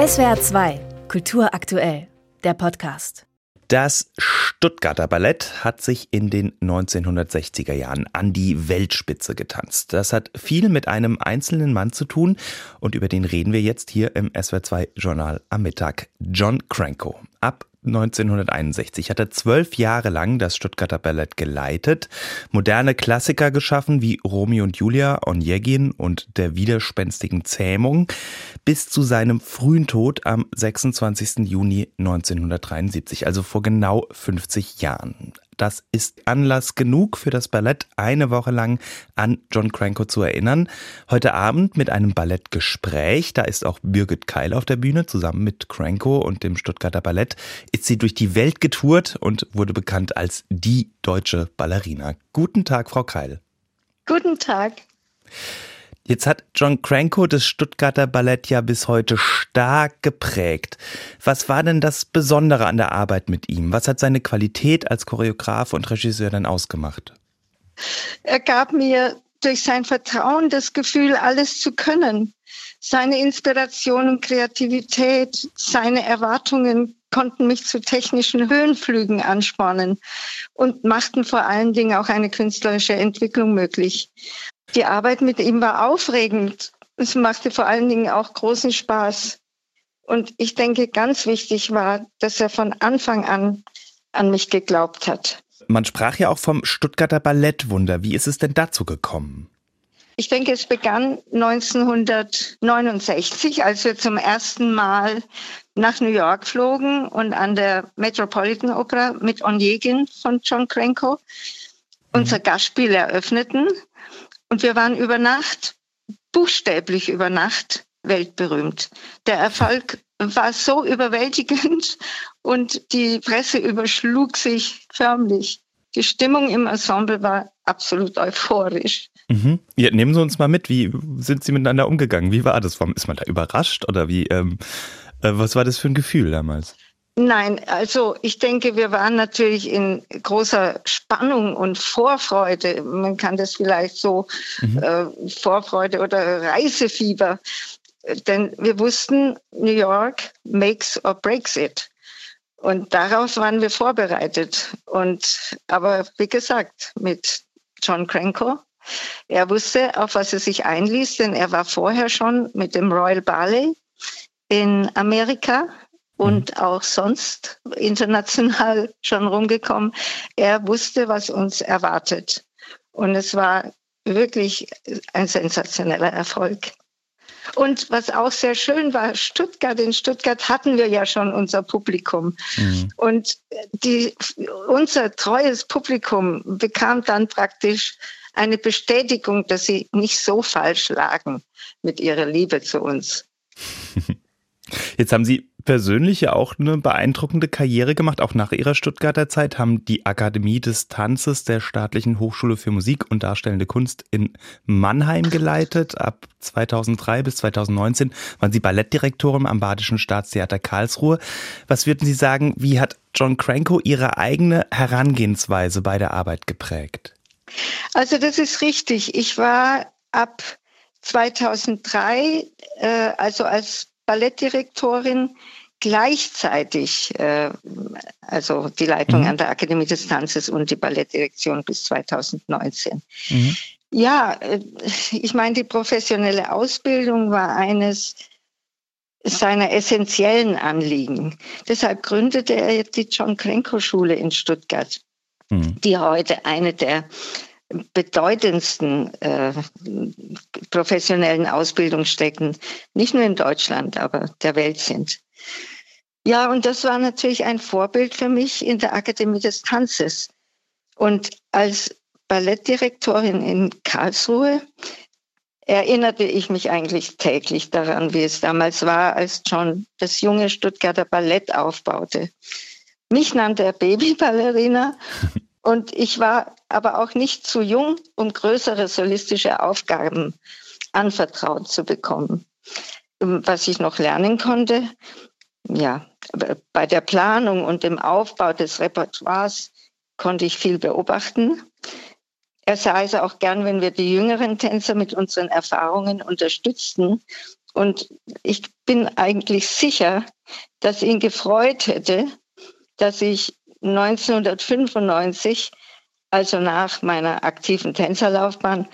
SWR 2, Kultur aktuell, der Podcast. Das Stuttgarter Ballett hat sich in den 1960er Jahren an die Weltspitze getanzt. Das hat viel mit einem einzelnen Mann zu tun und über den reden wir jetzt hier im SWR2 Journal am Mittag. John Cranko. Ab 1961 hat er zwölf Jahre lang das Stuttgarter Ballett geleitet, moderne Klassiker geschaffen wie Romeo und Julia, Onegin und der widerspenstigen Zähmung, bis zu seinem frühen Tod am 26. Juni 1973, also vor genau 50 Jahren. Das ist Anlass genug für das Ballett, eine Woche lang an John Cranko zu erinnern. Heute Abend mit einem Ballettgespräch. Da ist auch Birgit Keil auf der Bühne. Zusammen mit Cranko und dem Stuttgarter Ballett ist sie durch die Welt getourt und wurde bekannt als die deutsche Ballerina. Guten Tag, Frau Keil. Guten Tag. Jetzt hat John Cranko das Stuttgarter Ballett ja bis heute stark geprägt. Was war denn das Besondere an der Arbeit mit ihm? Was hat seine Qualität als Choreograf und Regisseur denn ausgemacht? Er gab mir durch sein Vertrauen das Gefühl, alles zu können. Seine Inspiration und Kreativität, seine Erwartungen konnten mich zu technischen Höhenflügen anspornen und machten vor allen Dingen auch eine künstlerische Entwicklung möglich. Die Arbeit mit ihm war aufregend. Es machte vor allen Dingen auch großen Spaß. Und ich denke, ganz wichtig war, dass er von Anfang an an mich geglaubt hat. Man sprach ja auch vom Stuttgarter Ballettwunder. Wie ist es denn dazu gekommen? Ich denke, es begann 1969, als wir zum ersten Mal nach New York flogen und an der Metropolitan Opera mit Onegin von John Cranko unser mhm. Gastspiel eröffneten. Und wir waren über Nacht, buchstäblich über Nacht, weltberühmt. Der Erfolg war so überwältigend und die Presse überschlug sich förmlich. Die Stimmung im Ensemble war absolut euphorisch. Mhm. Ja, nehmen Sie uns mal mit, wie sind Sie miteinander umgegangen? Wie war das? Ist man da überrascht oder wie, ähm, äh, was war das für ein Gefühl damals? Nein, also ich denke, wir waren natürlich in großer Spannung und Vorfreude. Man kann das vielleicht so mhm. äh, Vorfreude oder Reisefieber. Denn wir wussten, New York makes or breaks it. Und darauf waren wir vorbereitet. Und aber wie gesagt, mit John Cranko, er wusste, auf was er sich einließ, denn er war vorher schon mit dem Royal Ballet in Amerika und auch sonst international schon rumgekommen. Er wusste, was uns erwartet. Und es war wirklich ein sensationeller Erfolg. Und was auch sehr schön war, Stuttgart, in Stuttgart hatten wir ja schon unser Publikum. Mhm. Und die, unser treues Publikum bekam dann praktisch eine Bestätigung, dass sie nicht so falsch lagen mit ihrer Liebe zu uns. Jetzt haben Sie persönlich ja auch eine beeindruckende Karriere gemacht. Auch nach Ihrer Stuttgarter Zeit haben die Akademie des Tanzes der Staatlichen Hochschule für Musik und Darstellende Kunst in Mannheim geleitet. Ab 2003 bis 2019 waren Sie Ballettdirektorin am Badischen Staatstheater Karlsruhe. Was würden Sie sagen, wie hat John Cranko Ihre eigene Herangehensweise bei der Arbeit geprägt? Also das ist richtig. Ich war ab 2003, äh, also als Ballettdirektorin gleichzeitig, äh, also die Leitung mhm. an der Akademie des Tanzes und die Ballettdirektion bis 2019. Mhm. Ja, äh, ich meine, die professionelle Ausbildung war eines seiner essentiellen Anliegen. Deshalb gründete er die John Krenko Schule in Stuttgart, mhm. die heute eine der bedeutendsten äh, professionellen Ausbildungsstätten, nicht nur in Deutschland, aber der Welt sind. Ja, und das war natürlich ein Vorbild für mich in der Akademie des Tanzes. Und als Ballettdirektorin in Karlsruhe erinnerte ich mich eigentlich täglich daran, wie es damals war, als John das junge Stuttgarter Ballett aufbaute. Mich nannte er Babyballerina Und ich war aber auch nicht zu jung, um größere solistische Aufgaben anvertraut zu bekommen. Ähm, was ich noch lernen konnte, ja, bei der Planung und dem Aufbau des Repertoires konnte ich viel beobachten. Er sah es auch gern, wenn wir die jüngeren Tänzer mit unseren Erfahrungen unterstützten Und ich bin eigentlich sicher, dass ihn gefreut hätte, dass ich 1995, also nach meiner aktiven Tänzerlaufbahn,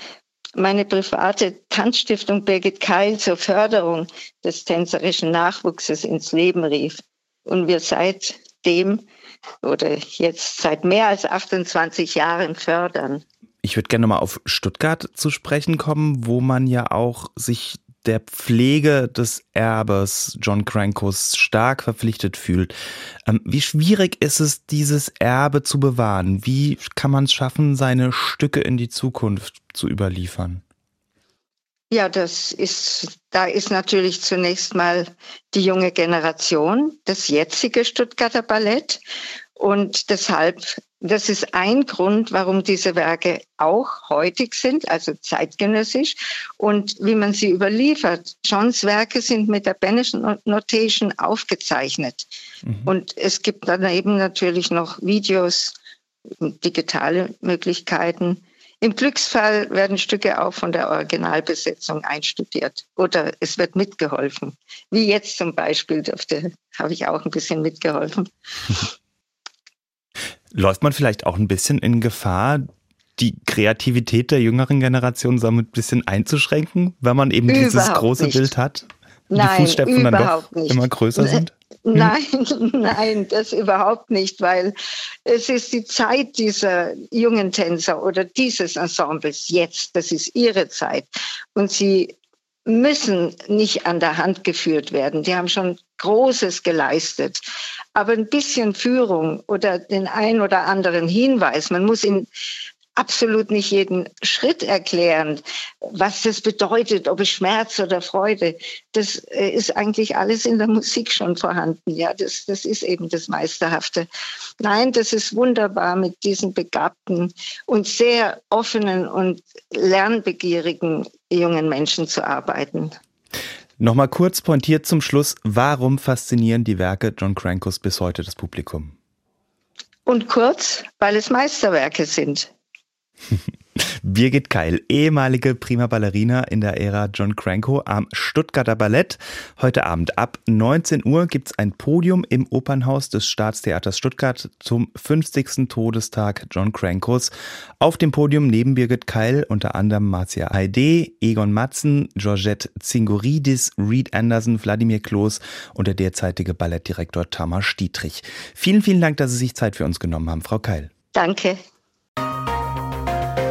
meine private Tanzstiftung Birgit Keil zur Förderung des tänzerischen Nachwuchses ins Leben rief. Und wir seitdem oder jetzt seit mehr als 28 Jahren fördern. Ich würde gerne mal auf Stuttgart zu sprechen kommen, wo man ja auch sich der Pflege des Erbes John Crankos stark verpflichtet fühlt. Ähm, wie schwierig ist es, dieses Erbe zu bewahren? Wie kann man es schaffen, seine Stücke in die Zukunft zu überliefern? Ja, das ist, da ist natürlich zunächst mal die junge Generation, das jetzige Stuttgarter Ballett. Und deshalb, das ist ein Grund, warum diese Werke auch heutig sind, also zeitgenössisch und wie man sie überliefert. Johns Werke sind mit der Benischen Notation aufgezeichnet. Mhm. Und es gibt dann eben natürlich noch Videos, digitale Möglichkeiten. Im Glücksfall werden Stücke auch von der Originalbesetzung einstudiert oder es wird mitgeholfen. Wie jetzt zum Beispiel dürfte, habe ich auch ein bisschen mitgeholfen. Läuft man vielleicht auch ein bisschen in Gefahr, die Kreativität der jüngeren Generation damit ein bisschen einzuschränken, weil man eben überhaupt dieses große nicht. Bild hat? Die Nein, Fußstapfen dann doch nicht. immer größer sind? Hm? Nein, nein, das überhaupt nicht, weil es ist die Zeit dieser jungen Tänzer oder dieses Ensembles jetzt, das ist ihre Zeit. Und sie müssen nicht an der Hand geführt werden. Die haben schon Großes geleistet. Aber ein bisschen Führung oder den ein oder anderen Hinweis, man muss ihn absolut nicht jeden Schritt erklären, was das bedeutet, ob es Schmerz oder Freude. Das äh, ist eigentlich alles in der Musik schon vorhanden. Ja, das, das ist eben das Meisterhafte. Nein, das ist wunderbar, mit diesen begabten und sehr offenen und lernbegierigen jungen Menschen zu arbeiten. Nochmal kurz pointiert zum Schluss, warum faszinieren die Werke John Crankos bis heute das Publikum? Und kurz, weil es Meisterwerke sind. Birgit Keil, ehemalige Prima Ballerina in der Ära John Cranko am Stuttgarter Ballett. Heute Abend ab 19 Uhr gibt es ein Podium im Opernhaus des Staatstheaters Stuttgart zum 50. Todestag John Crankos. Auf dem Podium neben Birgit Keil unter anderem Marcia Heide, Egon Matzen, Georgette Zingoridis, Reed Anderson, Wladimir Kloß und der derzeitige Ballettdirektor Tamas Dietrich. Vielen, vielen Dank, dass Sie sich Zeit für uns genommen haben, Frau Keil. Danke.